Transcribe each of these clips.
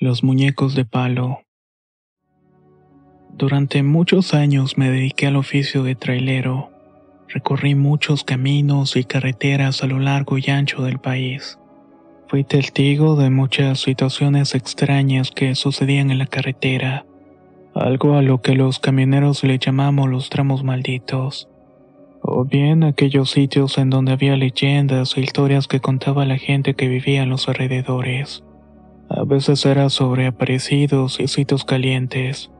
Los muñecos de palo. Durante muchos años me dediqué al oficio de trailero. Recorrí muchos caminos y carreteras a lo largo y ancho del país. Fui testigo de muchas situaciones extrañas que sucedían en la carretera, algo a lo que los camioneros le llamamos los tramos malditos, o bien aquellos sitios en donde había leyendas e historias que contaba la gente que vivía en los alrededores. A veces era sobre aparecidos y sitios calientes,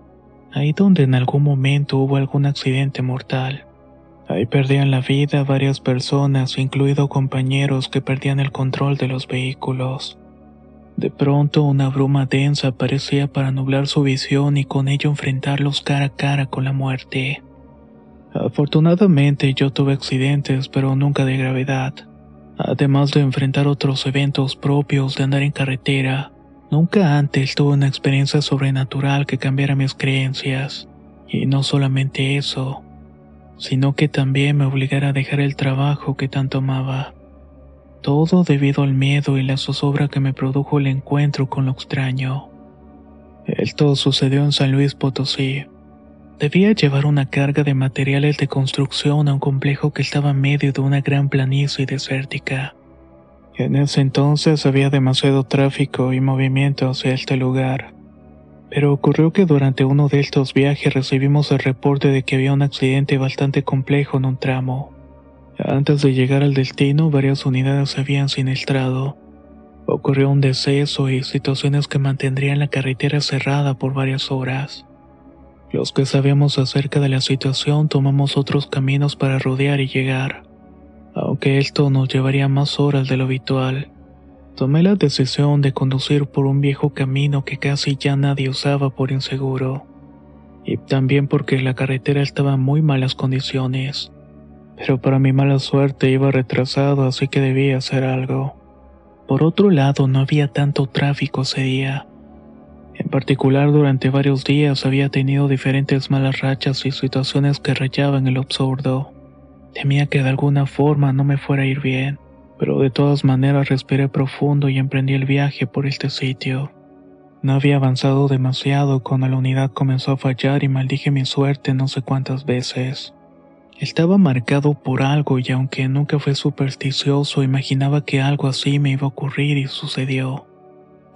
ahí donde en algún momento hubo algún accidente mortal. Ahí perdían la vida varias personas, incluidos compañeros que perdían el control de los vehículos. De pronto una bruma densa aparecía para nublar su visión y con ello enfrentarlos cara a cara con la muerte. Afortunadamente yo tuve accidentes, pero nunca de gravedad. Además de enfrentar otros eventos propios de andar en carretera, Nunca antes tuve una experiencia sobrenatural que cambiara mis creencias. Y no solamente eso, sino que también me obligara a dejar el trabajo que tanto amaba. Todo debido al miedo y la zozobra que me produjo el encuentro con lo extraño. Esto sucedió en San Luis Potosí. Debía llevar una carga de materiales de construcción a un complejo que estaba en medio de una gran planicie desértica. En ese entonces había demasiado tráfico y movimiento hacia este lugar. Pero ocurrió que durante uno de estos viajes recibimos el reporte de que había un accidente bastante complejo en un tramo. Antes de llegar al destino, varias unidades se habían siniestrado. Ocurrió un deceso y situaciones que mantendrían la carretera cerrada por varias horas. Los que sabíamos acerca de la situación tomamos otros caminos para rodear y llegar aunque esto nos llevaría más horas de lo habitual. Tomé la decisión de conducir por un viejo camino que casi ya nadie usaba por inseguro, y también porque la carretera estaba en muy malas condiciones. Pero para mi mala suerte iba retrasado, así que debía hacer algo. Por otro lado, no había tanto tráfico ese día. En particular, durante varios días había tenido diferentes malas rachas y situaciones que rayaban el absurdo. Temía que de alguna forma no me fuera a ir bien, pero de todas maneras respiré profundo y emprendí el viaje por este sitio. No había avanzado demasiado cuando la unidad comenzó a fallar y maldije mi suerte no sé cuántas veces. Estaba marcado por algo y aunque nunca fue supersticioso, imaginaba que algo así me iba a ocurrir y sucedió.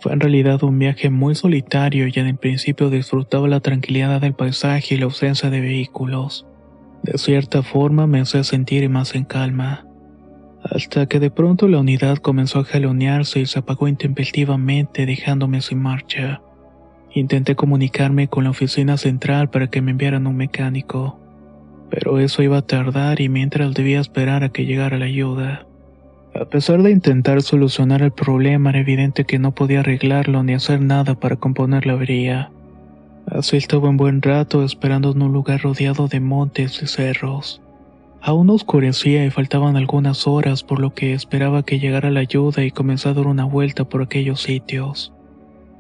Fue en realidad un viaje muy solitario y en el principio disfrutaba la tranquilidad del paisaje y la ausencia de vehículos. De cierta forma me hacía sentir más en calma, hasta que de pronto la unidad comenzó a jalonearse y se apagó intempestivamente dejándome sin marcha. Intenté comunicarme con la oficina central para que me enviaran un mecánico, pero eso iba a tardar y mientras debía esperar a que llegara la ayuda. A pesar de intentar solucionar el problema, era evidente que no podía arreglarlo ni hacer nada para componer la avería. Así estaba un buen rato esperando en un lugar rodeado de montes y cerros. Aún oscurecía y faltaban algunas horas por lo que esperaba que llegara la ayuda y comenzara a dar una vuelta por aquellos sitios.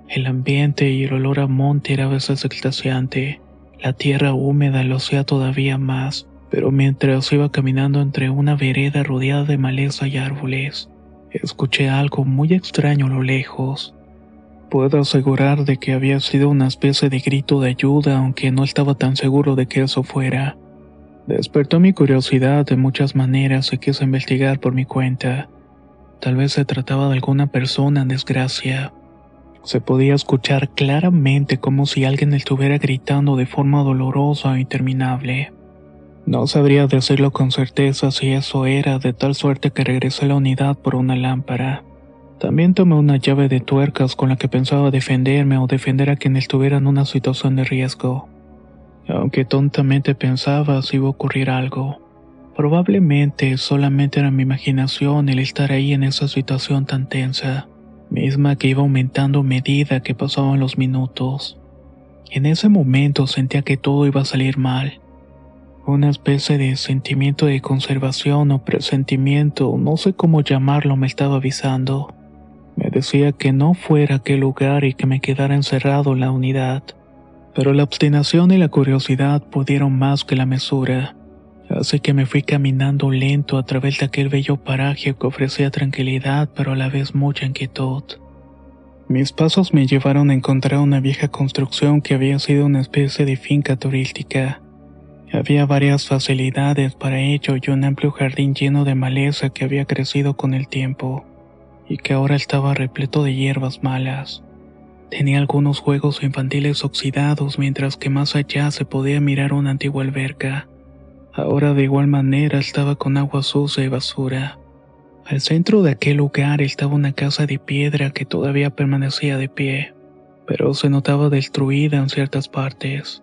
El ambiente y el olor a monte era a veces extasiante. La tierra húmeda lo hacía todavía más, pero mientras iba caminando entre una vereda rodeada de maleza y árboles, escuché algo muy extraño a lo lejos. Puedo asegurar de que había sido una especie de grito de ayuda, aunque no estaba tan seguro de que eso fuera. Despertó mi curiosidad de muchas maneras y quise investigar por mi cuenta. Tal vez se trataba de alguna persona en desgracia. Se podía escuchar claramente como si alguien estuviera gritando de forma dolorosa e interminable. No sabría decirlo con certeza si eso era, de tal suerte que regresé a la unidad por una lámpara. También tomé una llave de tuercas con la que pensaba defenderme o defender a quien estuviera en una situación de riesgo. Aunque tontamente pensaba si iba a ocurrir algo, Probablemente solamente era mi imaginación el estar ahí en esa situación tan tensa, misma que iba aumentando a medida que pasaban los minutos. En ese momento sentía que todo iba a salir mal. Una especie de sentimiento de conservación o presentimiento, no sé cómo llamarlo, me estaba avisando. Me decía que no fuera a aquel lugar y que me quedara encerrado en la unidad. Pero la obstinación y la curiosidad pudieron más que la mesura. Así que me fui caminando lento a través de aquel bello paraje que ofrecía tranquilidad pero a la vez mucha inquietud. Mis pasos me llevaron a encontrar una vieja construcción que había sido una especie de finca turística. Había varias facilidades para ello y un amplio jardín lleno de maleza que había crecido con el tiempo y que ahora estaba repleto de hierbas malas. Tenía algunos juegos infantiles oxidados mientras que más allá se podía mirar una antigua alberca. Ahora de igual manera estaba con agua sucia y basura. Al centro de aquel lugar estaba una casa de piedra que todavía permanecía de pie, pero se notaba destruida en ciertas partes.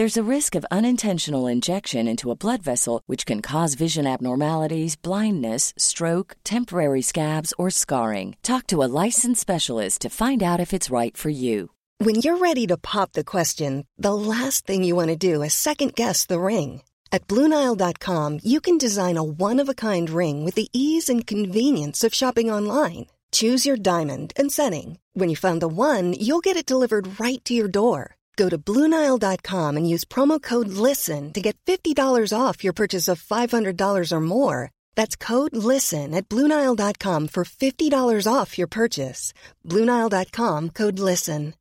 There's a risk of unintentional injection into a blood vessel, which can cause vision abnormalities, blindness, stroke, temporary scabs, or scarring. Talk to a licensed specialist to find out if it's right for you. When you're ready to pop the question, the last thing you want to do is second guess the ring. At Bluenile.com, you can design a one of a kind ring with the ease and convenience of shopping online. Choose your diamond and setting. When you find the one, you'll get it delivered right to your door. Go to Bluenile.com and use promo code LISTEN to get $50 off your purchase of $500 or more. That's code LISTEN at Bluenile.com for $50 off your purchase. Bluenile.com code LISTEN.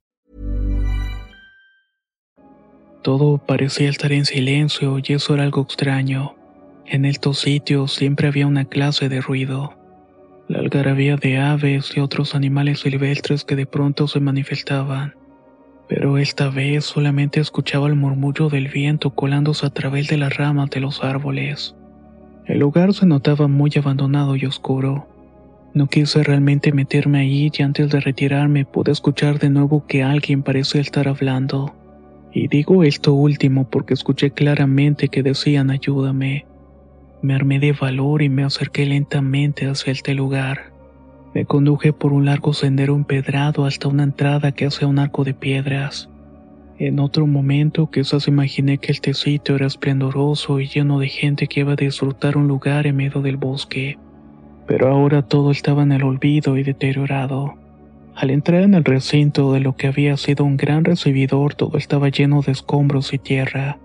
Todo parecía estar en silencio y eso era algo extraño. En estos sitios siempre había una clase de ruido. La algarabía de aves y otros animales silvestres que de pronto se manifestaban. Pero esta vez solamente escuchaba el murmullo del viento colándose a través de las ramas de los árboles. El lugar se notaba muy abandonado y oscuro. No quise realmente meterme ahí y antes de retirarme pude escuchar de nuevo que alguien parecía estar hablando. Y digo esto último porque escuché claramente que decían ayúdame. Me armé de valor y me acerqué lentamente hacia este lugar. Me conduje por un largo sendero empedrado hasta una entrada que hacía un arco de piedras. En otro momento quizás imaginé que este sitio era esplendoroso y lleno de gente que iba a disfrutar un lugar en medio del bosque. Pero ahora todo estaba en el olvido y deteriorado. Al entrar en el recinto de lo que había sido un gran recibidor, todo estaba lleno de escombros y tierra.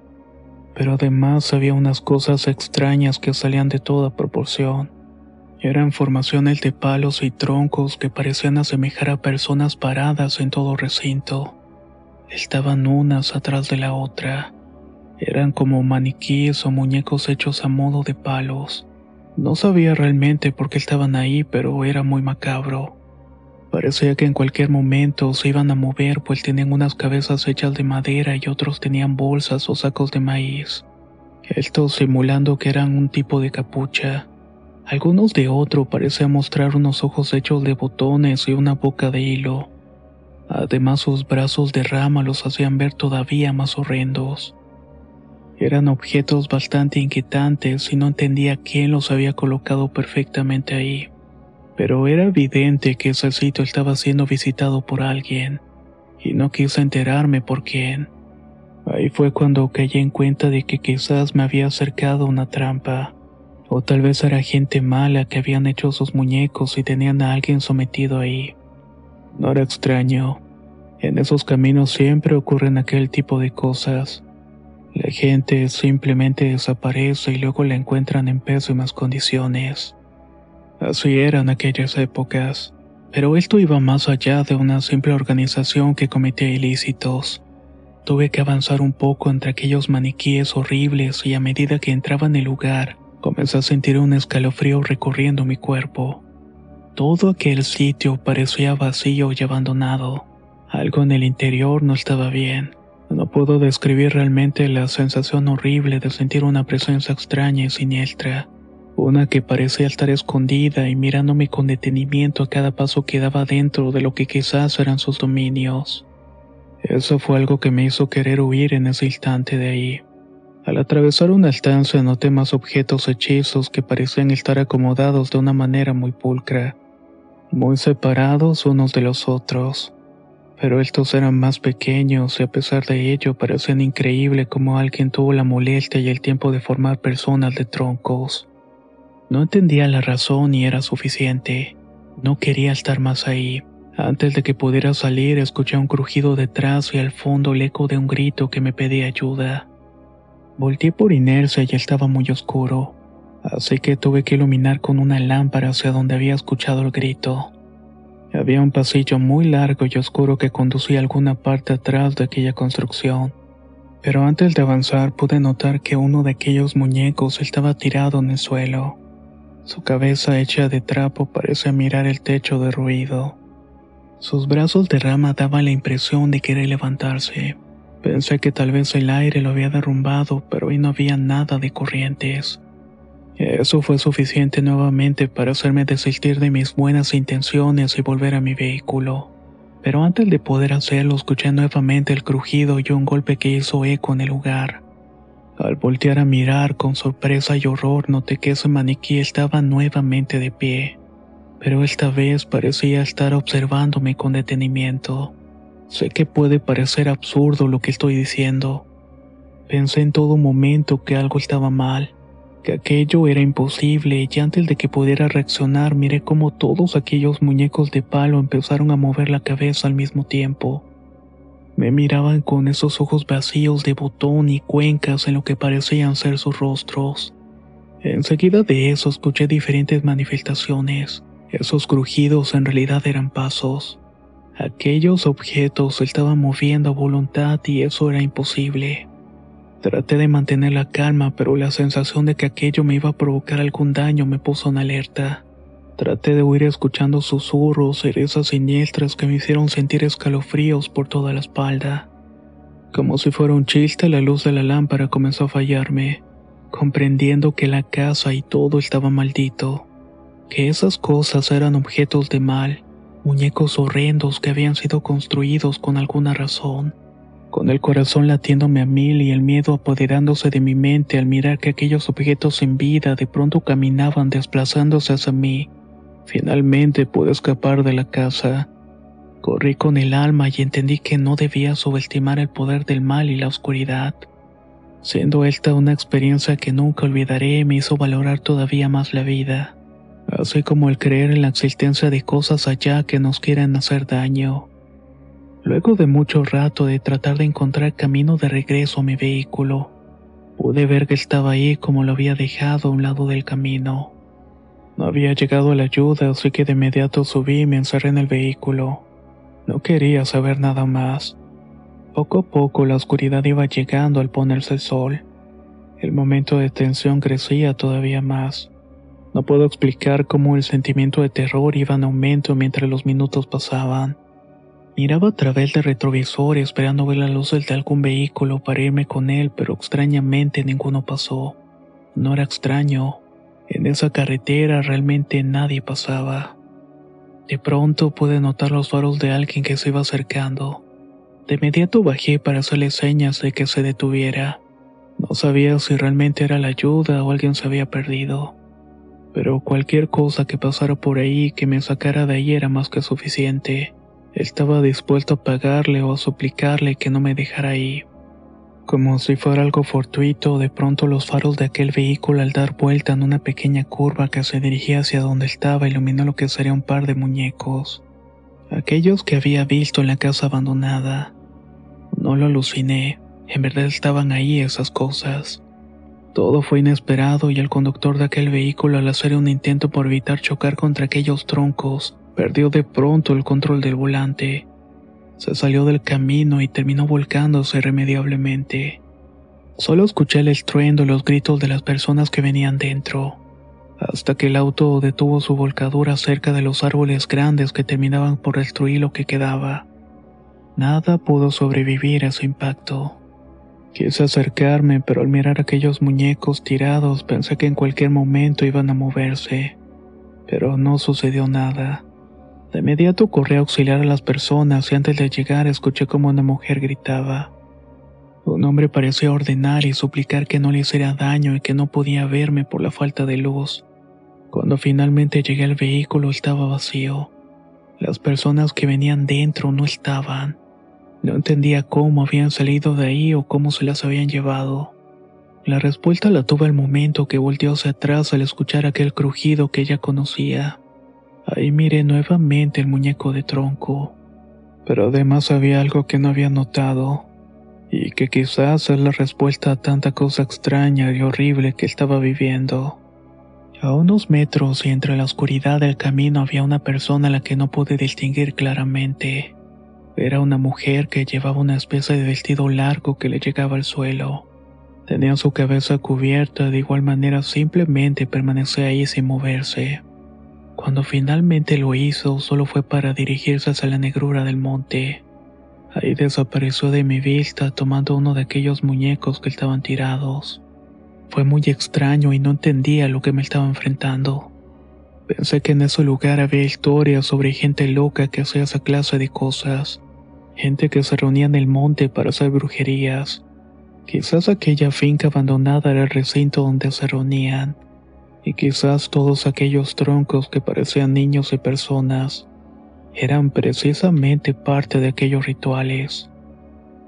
Pero además había unas cosas extrañas que salían de toda proporción. Eran formaciones de palos y troncos que parecían asemejar a personas paradas en todo recinto. Estaban unas atrás de la otra. Eran como maniquíes o muñecos hechos a modo de palos. No sabía realmente por qué estaban ahí, pero era muy macabro. Parecía que en cualquier momento se iban a mover, pues tenían unas cabezas hechas de madera y otros tenían bolsas o sacos de maíz. Estos simulando que eran un tipo de capucha. Algunos de otro parecían mostrar unos ojos hechos de botones y una boca de hilo. Además sus brazos de rama los hacían ver todavía más horrendos. Eran objetos bastante inquietantes y no entendía quién los había colocado perfectamente ahí pero era evidente que ese sitio estaba siendo visitado por alguien, y no quise enterarme por quién. Ahí fue cuando caí en cuenta de que quizás me había acercado a una trampa, o tal vez era gente mala que habían hecho sus muñecos y tenían a alguien sometido ahí. No era extraño. En esos caminos siempre ocurren aquel tipo de cosas. La gente simplemente desaparece y luego la encuentran en pésimas condiciones. Así eran aquellas épocas, pero esto iba más allá de una simple organización que cometía ilícitos. Tuve que avanzar un poco entre aquellos maniquíes horribles y a medida que entraba en el lugar, comencé a sentir un escalofrío recorriendo mi cuerpo. Todo aquel sitio parecía vacío y abandonado. Algo en el interior no estaba bien. No puedo describir realmente la sensación horrible de sentir una presencia extraña y siniestra, una que parecía estar escondida y mirándome con detenimiento a cada paso que daba dentro de lo que quizás eran sus dominios. Eso fue algo que me hizo querer huir en ese instante de ahí. Al atravesar una estancia noté más objetos hechizos que parecían estar acomodados de una manera muy pulcra, muy separados unos de los otros pero estos eran más pequeños y a pesar de ello parecían increíble como alguien tuvo la molestia y el tiempo de formar personas de troncos. No entendía la razón y era suficiente. No quería estar más ahí. Antes de que pudiera salir escuché un crujido detrás y al fondo el eco de un grito que me pedía ayuda. Volté por inercia y estaba muy oscuro, así que tuve que iluminar con una lámpara hacia donde había escuchado el grito. Había un pasillo muy largo y oscuro que conducía a alguna parte atrás de aquella construcción. Pero antes de avanzar pude notar que uno de aquellos muñecos estaba tirado en el suelo. Su cabeza hecha de trapo parecía mirar el techo derruido. Sus brazos de rama daban la impresión de querer levantarse. Pensé que tal vez el aire lo había derrumbado, pero hoy no había nada de corrientes. Eso fue suficiente nuevamente para hacerme desistir de mis buenas intenciones y volver a mi vehículo. Pero antes de poder hacerlo, escuché nuevamente el crujido y un golpe que hizo eco en el lugar. Al voltear a mirar con sorpresa y horror, noté que ese maniquí estaba nuevamente de pie, pero esta vez parecía estar observándome con detenimiento. Sé que puede parecer absurdo lo que estoy diciendo. Pensé en todo momento que algo estaba mal que aquello era imposible y antes de que pudiera reaccionar miré cómo todos aquellos muñecos de palo empezaron a mover la cabeza al mismo tiempo. Me miraban con esos ojos vacíos de botón y cuencas en lo que parecían ser sus rostros. Enseguida de eso escuché diferentes manifestaciones. Esos crujidos en realidad eran pasos. Aquellos objetos se estaban moviendo a voluntad y eso era imposible. Traté de mantener la calma, pero la sensación de que aquello me iba a provocar algún daño me puso en alerta. Traté de huir escuchando susurros, cerezas siniestras que me hicieron sentir escalofríos por toda la espalda. Como si fuera un chiste, la luz de la lámpara comenzó a fallarme, comprendiendo que la casa y todo estaba maldito, que esas cosas eran objetos de mal, muñecos horrendos que habían sido construidos con alguna razón con el corazón latiéndome a mil y el miedo apoderándose de mi mente al mirar que aquellos objetos en vida de pronto caminaban desplazándose hacia mí. Finalmente pude escapar de la casa. Corrí con el alma y entendí que no debía subestimar el poder del mal y la oscuridad. Siendo esta una experiencia que nunca olvidaré, me hizo valorar todavía más la vida, así como el creer en la existencia de cosas allá que nos quieren hacer daño. Luego de mucho rato de tratar de encontrar camino de regreso a mi vehículo, pude ver que estaba ahí como lo había dejado a un lado del camino. No había llegado la ayuda, así que de inmediato subí y me encerré en el vehículo. No quería saber nada más. Poco a poco la oscuridad iba llegando al ponerse el sol. El momento de tensión crecía todavía más. No puedo explicar cómo el sentimiento de terror iba en aumento mientras los minutos pasaban. Miraba a través del retrovisor esperando ver las luces de algún vehículo para irme con él, pero extrañamente ninguno pasó. No era extraño. En esa carretera realmente nadie pasaba. De pronto pude notar los faros de alguien que se iba acercando. De inmediato bajé para hacerle señas de que se detuviera. No sabía si realmente era la ayuda o alguien se había perdido. Pero cualquier cosa que pasara por ahí que me sacara de ahí era más que suficiente. Estaba dispuesto a pagarle o a suplicarle que no me dejara ahí. Como si fuera algo fortuito, de pronto los faros de aquel vehículo al dar vuelta en una pequeña curva que se dirigía hacia donde estaba iluminó lo que sería un par de muñecos. Aquellos que había visto en la casa abandonada. No lo aluciné, en verdad estaban ahí esas cosas. Todo fue inesperado y el conductor de aquel vehículo al hacer un intento por evitar chocar contra aquellos troncos, perdió de pronto el control del volante. Se salió del camino y terminó volcándose irremediablemente. Solo escuché el estruendo y los gritos de las personas que venían dentro, hasta que el auto detuvo su volcadura cerca de los árboles grandes que terminaban por destruir lo que quedaba. Nada pudo sobrevivir a su impacto. Quise acercarme, pero al mirar aquellos muñecos tirados pensé que en cualquier momento iban a moverse. Pero no sucedió nada. De inmediato corrí a auxiliar a las personas y antes de llegar escuché como una mujer gritaba. Un hombre parecía ordenar y suplicar que no le hiciera daño y que no podía verme por la falta de luz. Cuando finalmente llegué al vehículo estaba vacío. Las personas que venían dentro no estaban. No entendía cómo habían salido de ahí o cómo se las habían llevado. La respuesta la tuve al momento que volteó hacia atrás al escuchar aquel crujido que ella conocía. Ahí miré nuevamente el muñeco de tronco. Pero además había algo que no había notado y que quizás es la respuesta a tanta cosa extraña y horrible que estaba viviendo. A unos metros y entre la oscuridad del camino había una persona a la que no pude distinguir claramente. Era una mujer que llevaba una especie de vestido largo que le llegaba al suelo. Tenía su cabeza cubierta, de igual manera simplemente permanecía ahí sin moverse. Cuando finalmente lo hizo, solo fue para dirigirse hacia la negrura del monte. Ahí desapareció de mi vista tomando uno de aquellos muñecos que estaban tirados. Fue muy extraño y no entendía lo que me estaba enfrentando. Pensé que en ese lugar había historias sobre gente loca que hacía esa clase de cosas. Gente que se reunía en el monte para hacer brujerías. Quizás aquella finca abandonada era el recinto donde se reunían. Y quizás todos aquellos troncos que parecían niños y personas eran precisamente parte de aquellos rituales.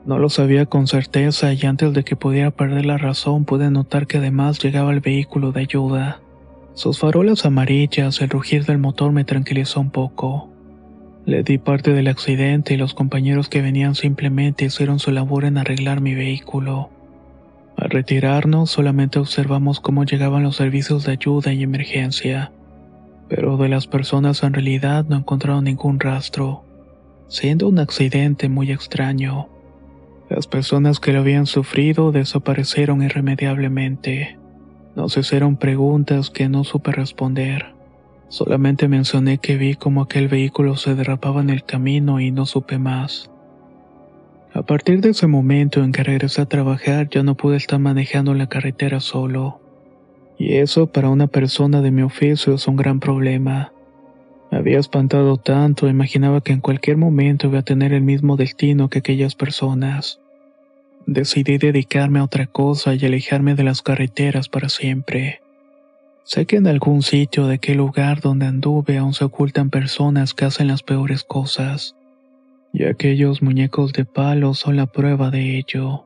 No lo sabía con certeza y antes de que pudiera perder la razón pude notar que además llegaba el vehículo de ayuda. Sus farolas amarillas, el rugir del motor me tranquilizó un poco. Le di parte del accidente y los compañeros que venían simplemente hicieron su labor en arreglar mi vehículo. Al retirarnos solamente observamos cómo llegaban los servicios de ayuda y emergencia pero de las personas en realidad no encontraron ningún rastro, siendo un accidente muy extraño. Las personas que lo habían sufrido desaparecieron irremediablemente. Nos hicieron preguntas que no supe responder. Solamente mencioné que vi como aquel vehículo se derrapaba en el camino y no supe más. A partir de ese momento en que regresé a trabajar ya no pude estar manejando la carretera solo. Y eso para una persona de mi oficio es un gran problema. Me había espantado tanto, imaginaba que en cualquier momento iba a tener el mismo destino que aquellas personas. Decidí dedicarme a otra cosa y alejarme de las carreteras para siempre. Sé que en algún sitio de aquel lugar donde anduve aún se ocultan personas que hacen las peores cosas. Y aquellos muñecos de palo son la prueba de ello.